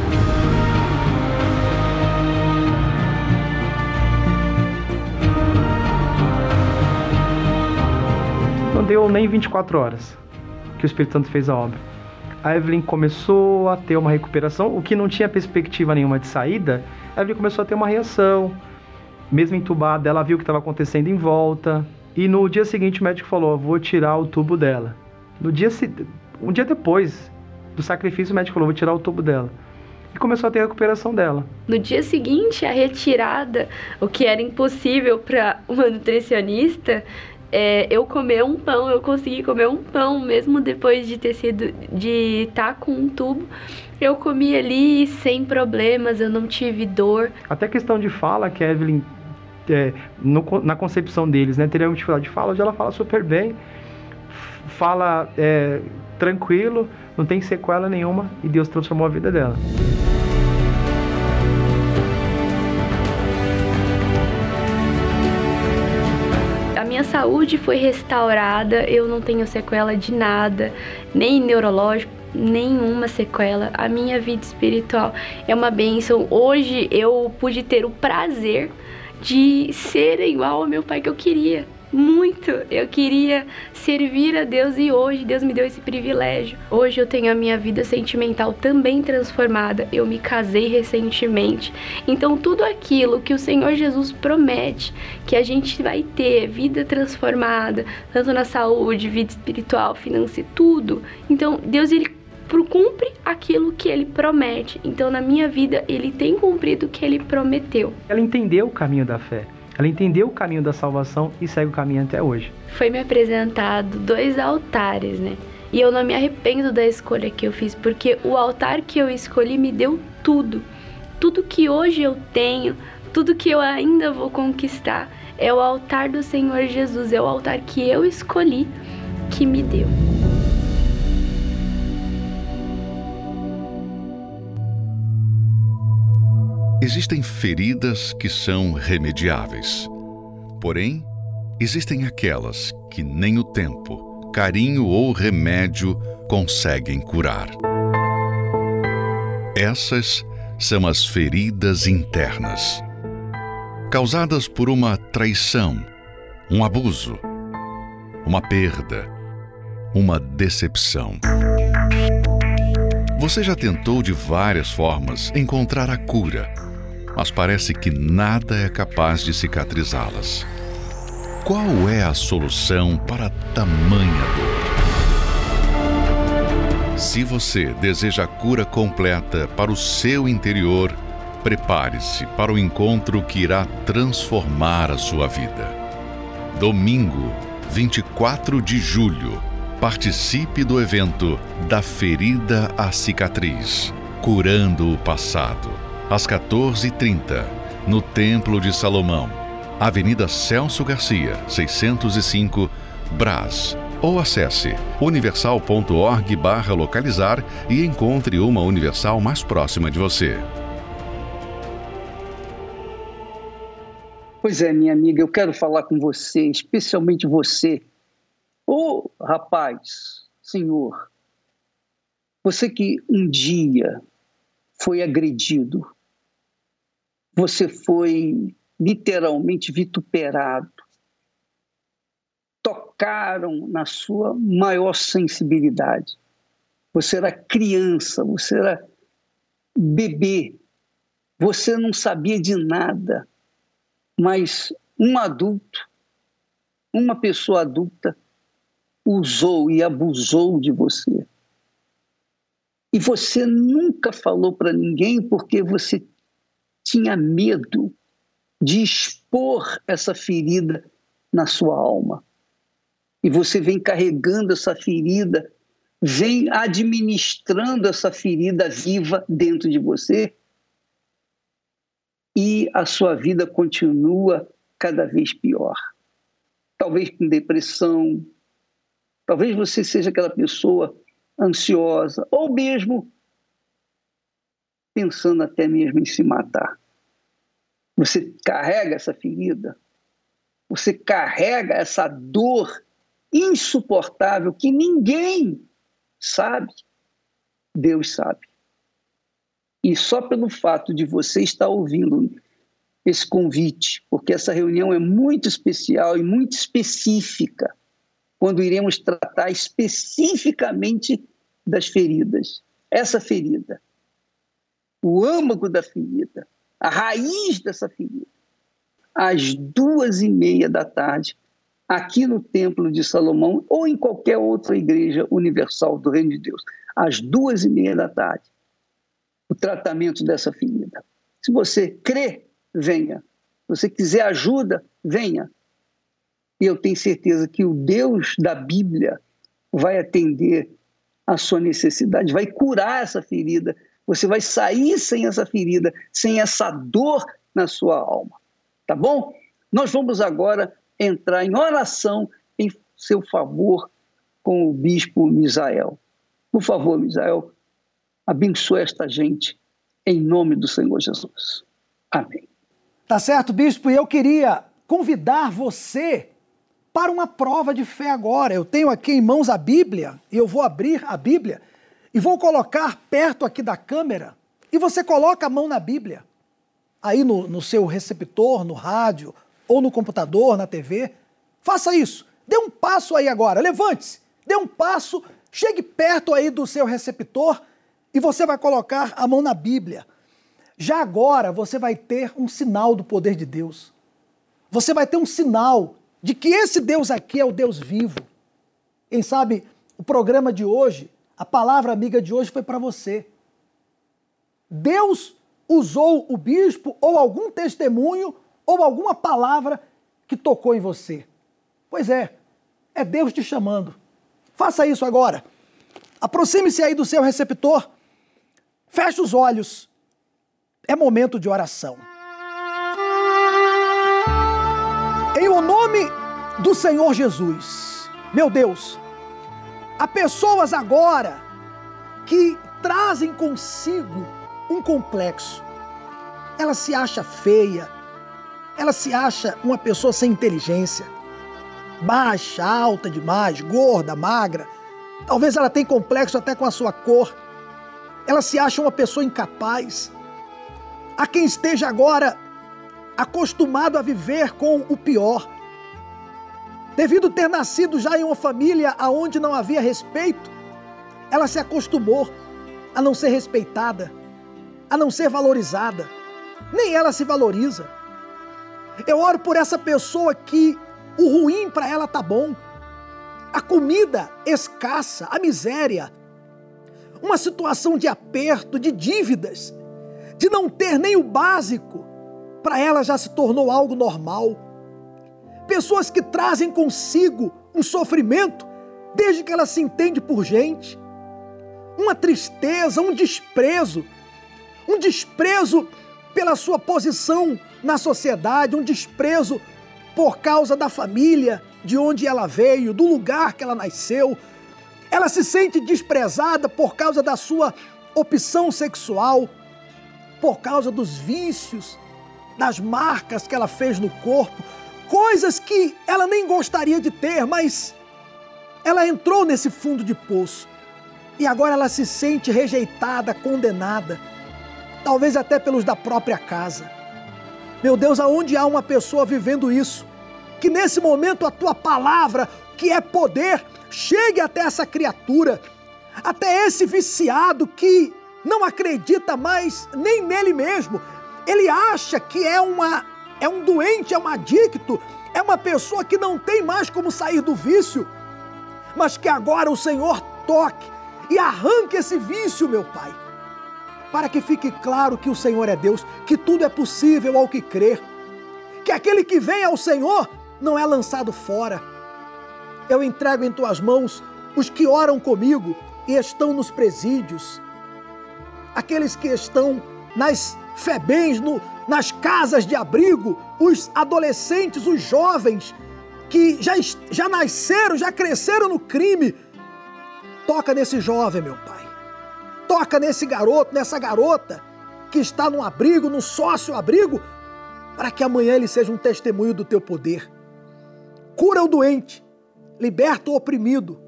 [SPEAKER 11] Não deu nem 24 horas que o Espírito Santo fez a obra. A Evelyn começou a ter uma recuperação, o que não tinha perspectiva nenhuma de saída. A Evelyn começou a ter uma reação, mesmo entubada, ela viu o que estava acontecendo em volta. E no dia seguinte o médico falou: vou tirar o tubo dela. No dia um dia depois do sacrifício, o médico falou: vou tirar o tubo dela. E começou a ter a recuperação dela.
[SPEAKER 10] No dia seguinte, a retirada, o que era impossível para uma nutricionista, é, eu comer um pão, eu consegui comer um pão, mesmo depois de ter sido, de estar tá com um tubo. Eu comi ali sem problemas, eu não tive dor.
[SPEAKER 11] Até questão de fala, que a Evelyn é, no, na concepção deles, né? Teria dificuldade de fala, hoje ela fala super bem, fala é, tranquilo, não tem sequela nenhuma e Deus transformou a vida dela.
[SPEAKER 10] A minha saúde foi restaurada, eu não tenho sequela de nada, nem neurológico, nenhuma sequela. A minha vida espiritual é uma bênção. Hoje eu pude ter o prazer de ser igual ao meu pai que eu queria. muito. Eu queria servir a Deus e hoje Deus me deu esse privilégio. Hoje eu tenho a minha vida sentimental também transformada. Eu me casei recentemente. Então tudo aquilo que o Senhor Jesus promete que a gente vai ter vida transformada, tanto na saúde, vida espiritual, finança, tudo. Então Deus ele cumpre aquilo que ele promete. Então, na minha vida, ele tem cumprido o que ele prometeu.
[SPEAKER 11] Ela entendeu o caminho da fé. Ela entendeu o caminho da salvação e segue o caminho até hoje.
[SPEAKER 10] Foi me apresentado dois altares, né? E eu não me arrependo da escolha que eu fiz, porque o altar que eu escolhi me deu tudo. Tudo que hoje eu tenho, tudo que eu ainda vou conquistar, é o altar do Senhor Jesus, é o altar que eu escolhi que me deu.
[SPEAKER 5] Existem feridas que são remediáveis. Porém, existem aquelas que nem o tempo, carinho ou remédio conseguem curar. Essas são as feridas internas, causadas por uma traição, um abuso, uma perda, uma decepção. Você já tentou de várias formas encontrar a cura mas parece que nada é capaz de cicatrizá-las. Qual é a solução para tamanha dor? Se você deseja cura completa para o seu interior, prepare-se para o encontro que irá transformar a sua vida. Domingo, 24 de julho, participe do evento Da Ferida à Cicatriz Curando o Passado às 14h30, no Templo de Salomão, Avenida Celso Garcia, 605, Brás. Ou acesse universal.org localizar e encontre uma Universal mais próxima de você.
[SPEAKER 2] Pois é, minha amiga, eu quero falar com você, especialmente você. Ô oh, rapaz, senhor, você que um dia foi agredido, você foi literalmente vituperado. Tocaram na sua maior sensibilidade. Você era criança, você era bebê, você não sabia de nada, mas um adulto, uma pessoa adulta, usou e abusou de você. E você nunca falou para ninguém porque você tinha medo de expor essa ferida na sua alma. E você vem carregando essa ferida, vem administrando essa ferida viva dentro de você, e a sua vida continua cada vez pior. Talvez com depressão, talvez você seja aquela pessoa ansiosa, ou mesmo pensando até mesmo em se matar. Você carrega essa ferida, você carrega essa dor insuportável que ninguém sabe. Deus sabe. E só pelo fato de você estar ouvindo esse convite, porque essa reunião é muito especial e muito específica, quando iremos tratar especificamente das feridas. Essa ferida o âmago da ferida, a raiz dessa ferida. Às duas e meia da tarde, aqui no Templo de Salomão ou em qualquer outra igreja universal do Reino de Deus, às duas e meia da tarde, o tratamento dessa ferida. Se você crê, venha. Se você quiser ajuda, venha. E eu tenho certeza que o Deus da Bíblia vai atender a sua necessidade, vai curar essa ferida você vai sair sem essa ferida, sem essa dor na sua alma. Tá bom? Nós vamos agora entrar em oração em seu favor com o bispo Misael. Por favor, Misael, abençoe esta gente em nome do Senhor Jesus. Amém.
[SPEAKER 12] Tá certo, bispo, e eu queria convidar você para uma prova de fé agora. Eu tenho aqui em mãos a Bíblia e eu vou abrir a Bíblia e vou colocar perto aqui da câmera e você coloca a mão na Bíblia, aí no, no seu receptor, no rádio ou no computador, na TV, Faça isso. Dê um passo aí agora. Levante-se. Dê um passo. Chegue perto aí do seu receptor e você vai colocar a mão na Bíblia. Já agora você vai ter um sinal do poder de Deus. Você vai ter um sinal de que esse Deus aqui é o Deus vivo. Quem sabe o programa de hoje, a palavra amiga de hoje foi para você. Deus usou o bispo ou algum testemunho ou alguma palavra que tocou em você. Pois é, é Deus te chamando. Faça isso agora. Aproxime-se aí do seu receptor. Feche os olhos. É momento de oração. Em o nome do Senhor Jesus, meu Deus, há pessoas agora que trazem consigo um complexo. Ela se acha feia, ela se acha uma pessoa sem inteligência, baixa, alta demais, gorda, magra. Talvez ela tenha complexo até com a sua cor. Ela se acha uma pessoa incapaz. Há quem esteja agora acostumado a viver com o pior. Devido ter nascido já em uma família onde não havia respeito, ela se acostumou a não ser respeitada, a não ser valorizada. Nem ela se valoriza. Eu oro por essa pessoa que o ruim para ela tá bom. A comida escassa, a miséria, uma situação de aperto, de dívidas, de não ter nem o básico para ela já se tornou algo normal. Pessoas que trazem consigo um sofrimento desde que ela se entende por gente, uma tristeza, um desprezo, um desprezo pela sua posição na sociedade, um desprezo por causa da família, de onde ela veio, do lugar que ela nasceu. Ela se sente desprezada por causa da sua opção sexual, por causa dos vícios, das marcas que ela fez no corpo, coisas que ela nem gostaria de ter, mas ela entrou nesse fundo de poço. E agora ela se sente rejeitada, condenada, talvez até pelos da própria casa. Meu Deus, aonde há uma pessoa vivendo isso, que nesse momento a tua palavra, que é poder, chegue até essa criatura, até esse viciado que não acredita mais nem nele mesmo, ele acha que é uma é um doente, é um adicto, é uma pessoa que não tem mais como sair do vício, mas que agora o Senhor toque e arranque esse vício, meu Pai, para que fique claro que o Senhor é Deus, que tudo é possível ao que crer, que aquele que vem ao Senhor não é lançado fora. Eu entrego em tuas mãos os que oram comigo e estão nos presídios, aqueles que estão nas febens, no, nas casas de abrigo, os adolescentes, os jovens que já, já nasceram, já cresceram no crime. Toca nesse jovem, meu pai. Toca nesse garoto, nessa garota que está no abrigo, no sócio-abrigo, para que amanhã ele seja um testemunho do teu poder. Cura o doente, liberta o oprimido.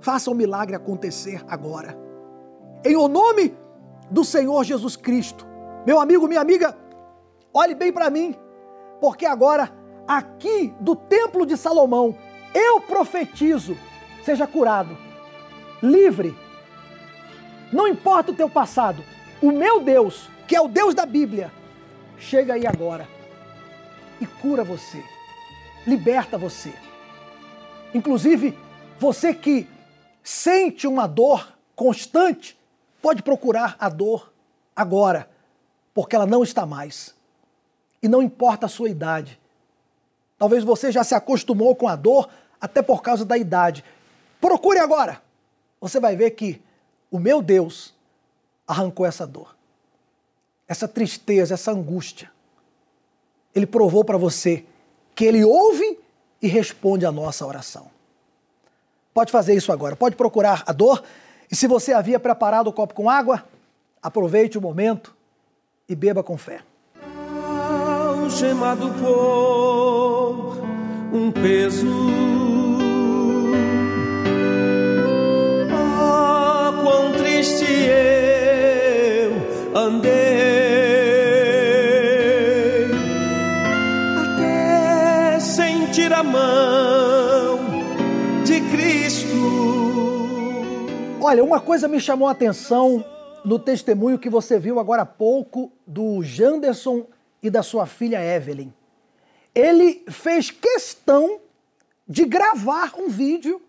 [SPEAKER 12] Faça o milagre acontecer agora. Em o nome do Senhor Jesus Cristo, meu amigo, minha amiga, olhe bem para mim, porque agora, aqui do Templo de Salomão, eu profetizo: seja curado, livre. Não importa o teu passado, o meu Deus, que é o Deus da Bíblia, chega aí agora e cura você, liberta você. Inclusive, você que sente uma dor constante, pode procurar a dor agora porque ela não está mais. E não importa a sua idade. Talvez você já se acostumou com a dor até por causa da idade. Procure agora. Você vai ver que o meu Deus arrancou essa dor, essa tristeza, essa angústia. Ele provou para você que ele ouve e responde a nossa oração. Pode fazer isso agora. Pode procurar a dor. E se você havia preparado o copo com água, aproveite o momento e beba com fé.
[SPEAKER 4] Algemado por um peso. Ah, quão triste eu andei, até sentir sentir a mão de Cristo.
[SPEAKER 12] Olha, uma coisa me chamou a atenção no testemunho que você viu agora há pouco do Janderson e da sua filha Evelyn. Ele fez questão de gravar um vídeo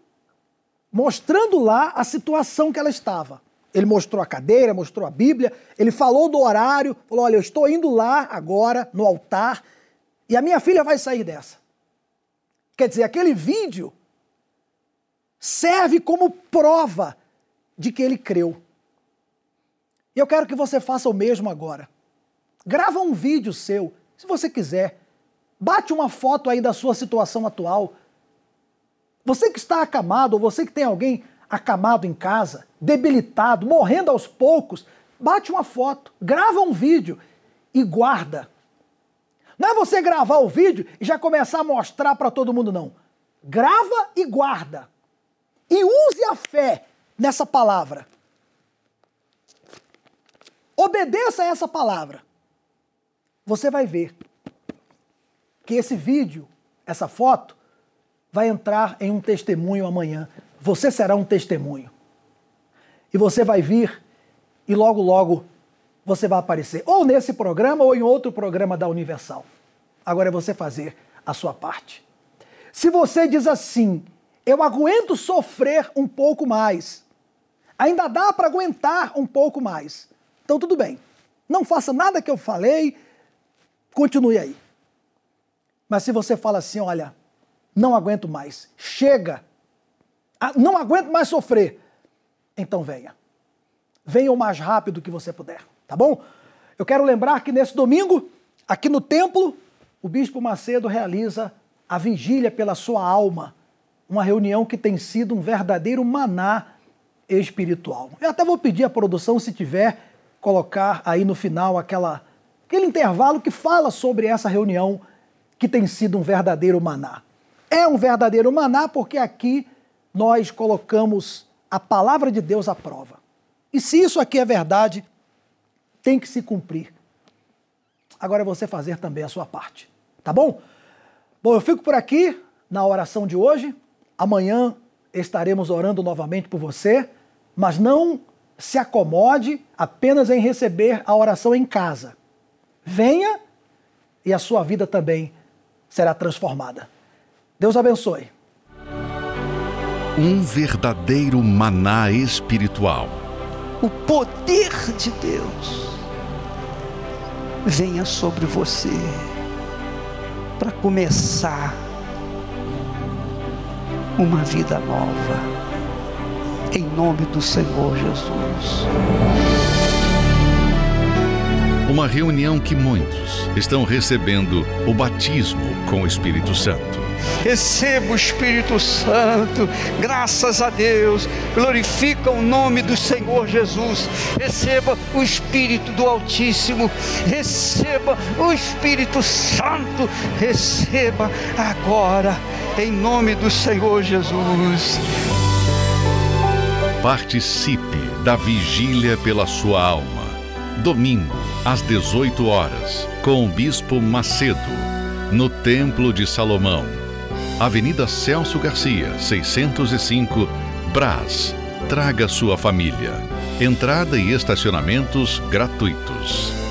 [SPEAKER 12] mostrando lá a situação que ela estava. Ele mostrou a cadeira, mostrou a Bíblia, ele falou do horário, falou: Olha, eu estou indo lá agora no altar e a minha filha vai sair dessa. Quer dizer, aquele vídeo serve como prova de que ele creu. E eu quero que você faça o mesmo agora. Grava um vídeo seu, se você quiser. Bate uma foto aí da sua situação atual. Você que está acamado, ou você que tem alguém acamado em casa, debilitado, morrendo aos poucos, bate uma foto, grava um vídeo e guarda. Não é você gravar o vídeo e já começar a mostrar para todo mundo, não. Grava e guarda. E use a fé nessa palavra. Obedeça a essa palavra. Você vai ver que esse vídeo, essa foto, vai entrar em um testemunho amanhã. Você será um testemunho. E você vai vir e logo, logo você vai aparecer. Ou nesse programa ou em outro programa da Universal. Agora é você fazer a sua parte. Se você diz assim, eu aguento sofrer um pouco mais, ainda dá para aguentar um pouco mais. Então tudo bem. Não faça nada que eu falei, continue aí. Mas se você fala assim, olha, não aguento mais, chega, ah, não aguento mais sofrer, então venha. Venha o mais rápido que você puder, tá bom? Eu quero lembrar que nesse domingo, aqui no templo, o Bispo Macedo realiza a vigília pela sua alma, uma reunião que tem sido um verdadeiro maná espiritual. Eu até vou pedir à produção, se tiver, colocar aí no final aquela, aquele intervalo que fala sobre essa reunião que tem sido um verdadeiro maná. É um verdadeiro maná porque aqui nós colocamos a palavra de Deus à prova. E se isso aqui é verdade, tem que se cumprir. Agora é você fazer também a sua parte. Tá bom? Bom, eu fico por aqui na oração de hoje. Amanhã estaremos orando novamente por você, mas não se acomode apenas em receber a oração em casa. Venha e a sua vida também será transformada. Deus abençoe.
[SPEAKER 5] Um verdadeiro maná espiritual.
[SPEAKER 2] O poder de Deus venha sobre você para começar uma vida nova. Em nome do Senhor Jesus.
[SPEAKER 5] Uma reunião que muitos estão recebendo o batismo com o Espírito Santo.
[SPEAKER 2] Receba o Espírito Santo, graças a Deus, glorifica o nome do Senhor Jesus, receba o Espírito do Altíssimo, receba o Espírito Santo, receba agora, em nome do Senhor Jesus.
[SPEAKER 5] Participe da vigília pela sua alma. Domingo, às 18 horas, com o Bispo Macedo, no Templo de Salomão. Avenida Celso Garcia, 605, Brás. Traga sua família. Entrada e estacionamentos gratuitos.